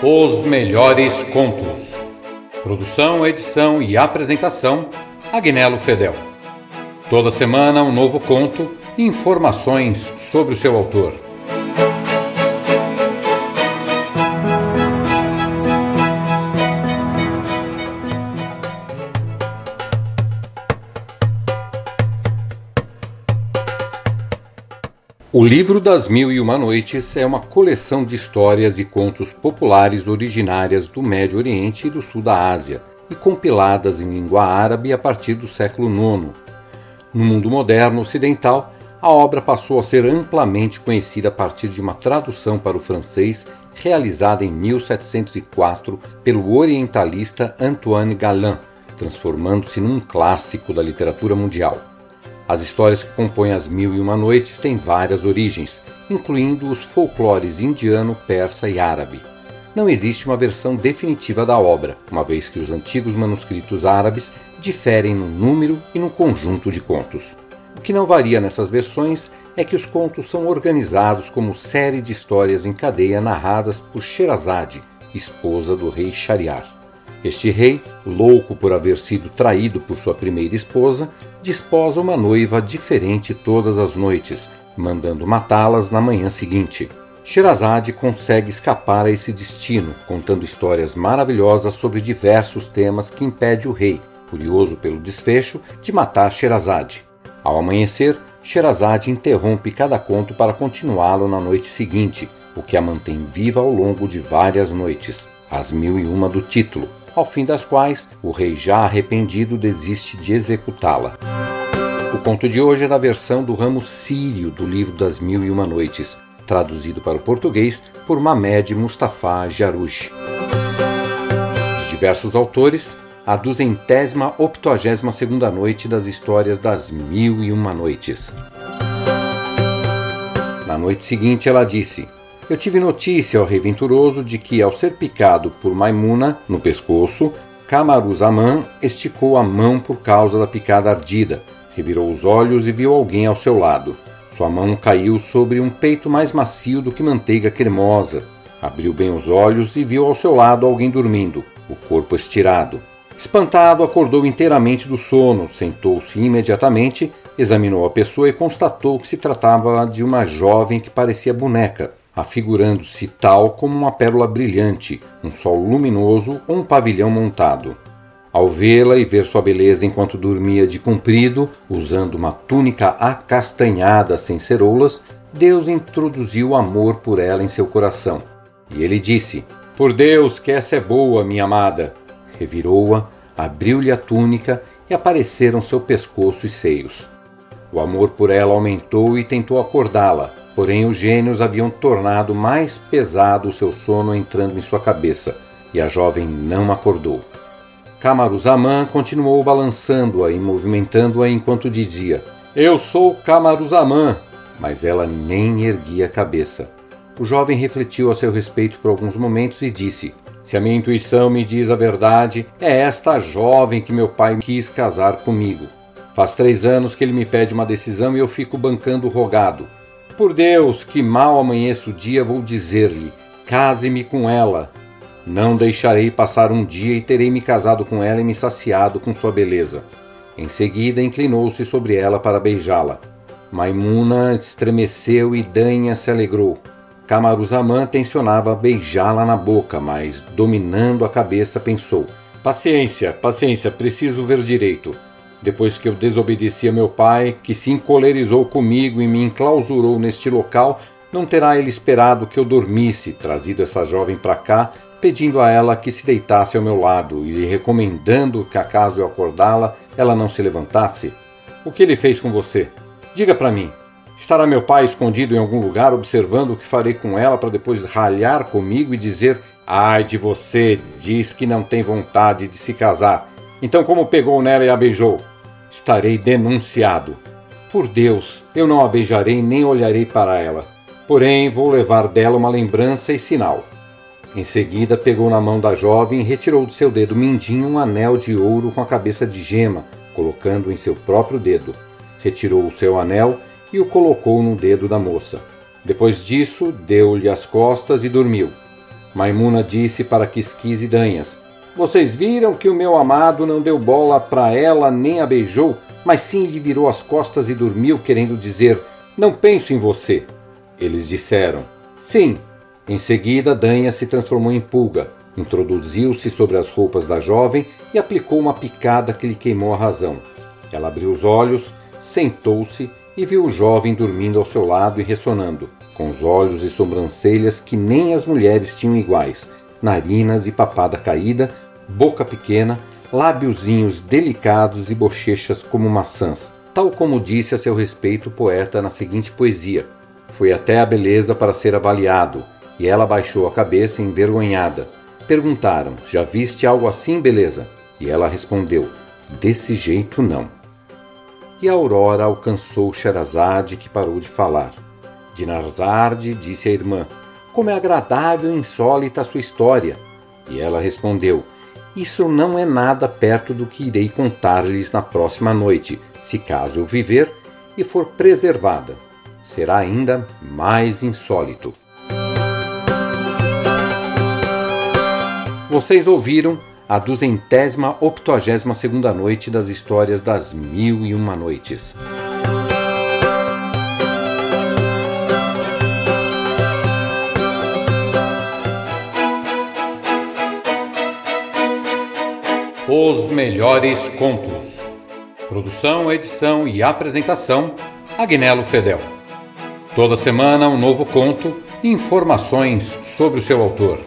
Os melhores contos. Produção, edição e apresentação: Agnello Fedel. Toda semana um novo conto e informações sobre o seu autor. O Livro das Mil e Uma Noites é uma coleção de histórias e contos populares originárias do Médio Oriente e do Sul da Ásia e compiladas em língua árabe a partir do século IX. No mundo moderno ocidental, a obra passou a ser amplamente conhecida a partir de uma tradução para o francês realizada em 1704 pelo orientalista Antoine Galland, transformando-se num clássico da literatura mundial. As histórias que compõem As Mil e Uma Noites têm várias origens, incluindo os folclores indiano, persa e árabe. Não existe uma versão definitiva da obra, uma vez que os antigos manuscritos árabes diferem no número e no conjunto de contos. O que não varia nessas versões é que os contos são organizados como série de histórias em cadeia narradas por Sherazade, esposa do rei Shariar. Este rei, louco por haver sido traído por sua primeira esposa, desposa uma noiva diferente todas as noites, mandando matá-las na manhã seguinte. Sherazade consegue escapar a esse destino, contando histórias maravilhosas sobre diversos temas que impede o rei, curioso pelo desfecho, de matar Sherazade. Ao amanhecer, Sherazade interrompe cada conto para continuá-lo na noite seguinte, o que a mantém viva ao longo de várias noites, as mil e uma do título, ao fim das quais o rei já arrependido desiste de executá-la. O conto de hoje é da versão do ramo sírio do livro das Mil e Uma Noites, traduzido para o português por Mamed Mustafa Jarouj. De diversos autores, a duzentésima octogésima segunda noite das histórias das Mil e Uma Noites. Na noite seguinte ela disse: eu tive notícia, ao rei venturoso, de que, ao ser picado por Maimuna no pescoço, Camaruzamã esticou a mão por causa da picada ardida, revirou os olhos e viu alguém ao seu lado. Sua mão caiu sobre um peito mais macio do que manteiga cremosa. Abriu bem os olhos e viu ao seu lado alguém dormindo, o corpo estirado. Espantado, acordou inteiramente do sono, sentou-se imediatamente, examinou a pessoa e constatou que se tratava de uma jovem que parecia boneca, afigurando-se tal como uma pérola brilhante, um sol luminoso ou um pavilhão montado. Ao vê-la e ver sua beleza enquanto dormia de comprido, usando uma túnica acastanhada sem ceroulas, Deus introduziu amor por ela em seu coração. E ele disse: Por Deus, que essa é boa, minha amada! Revirou-a, abriu-lhe a túnica e apareceram seu pescoço e seios. O amor por ela aumentou e tentou acordá-la, Porém, os gênios haviam tornado mais pesado o seu sono entrando em sua cabeça, e a jovem não acordou. Camaruzamã continuou balançando-a e movimentando-a enquanto dizia: Eu sou Camaruzamã! Mas ela nem erguia a cabeça. O jovem refletiu a seu respeito por alguns momentos e disse: Se a minha intuição me diz a verdade, é esta jovem que meu pai quis casar comigo. Faz três anos que ele me pede uma decisão e eu fico bancando rogado. Por Deus, que mal amanheça o dia, vou dizer-lhe: case-me com ela. Não deixarei passar um dia e terei me casado com ela e me saciado com sua beleza. Em seguida, inclinou-se sobre ela para beijá-la. Maimuna estremeceu e Danha se alegrou. Camaruzamã tensionava beijá-la na boca, mas, dominando a cabeça, pensou: Paciência, paciência, preciso ver direito depois que eu desobedeci a meu pai, que se encolerizou comigo e me enclausurou neste local, não terá ele esperado que eu dormisse, trazido essa jovem para cá, pedindo a ela que se deitasse ao meu lado e recomendando que, acaso eu acordá-la, ela não se levantasse? O que ele fez com você? Diga para mim. Estará meu pai escondido em algum lugar observando o que farei com ela para depois ralhar comigo e dizer: Ai de você, diz que não tem vontade de se casar. Então, como pegou nela e a beijou? Estarei denunciado. Por Deus, eu não a beijarei nem olharei para ela. Porém, vou levar dela uma lembrança e sinal. Em seguida, pegou na mão da jovem e retirou do seu dedo mindinho um anel de ouro com a cabeça de gema, colocando em seu próprio dedo. Retirou o seu anel e o colocou no dedo da moça. Depois disso, deu-lhe as costas e dormiu. Maimuna disse para Quisquis e Danhas: Vocês viram que o meu amado não deu bola para ela nem a beijou, mas sim lhe virou as costas e dormiu, querendo dizer: Não penso em você. Eles disseram: Sim. Em seguida, Danha se transformou em pulga, introduziu-se sobre as roupas da jovem e aplicou uma picada que lhe queimou a razão. Ela abriu os olhos, sentou-se e viu o jovem dormindo ao seu lado e ressonando, com os olhos e sobrancelhas que nem as mulheres tinham iguais, narinas e papada caída, boca pequena, lábiozinhos delicados e bochechas como maçãs, tal como disse a seu respeito o poeta na seguinte poesia: Foi até a beleza para ser avaliado, e ela baixou a cabeça envergonhada. Perguntaram: Já viste algo assim, beleza? E ela respondeu: Desse jeito não. E a aurora alcançou Sherazade, que parou de falar. Dinarzade disse à irmã: Como é agradável e insólita a sua história. E ela respondeu: Isso não é nada perto do que irei contar-lhes na próxima noite, se caso eu viver e for preservada. Será ainda mais insólito. Vocês ouviram a duzentésima octogésima segunda noite das histórias das Mil e Uma Noites. Os melhores contos. Produção, edição e apresentação: Agnello Fedel. Toda semana um novo conto e informações sobre o seu autor.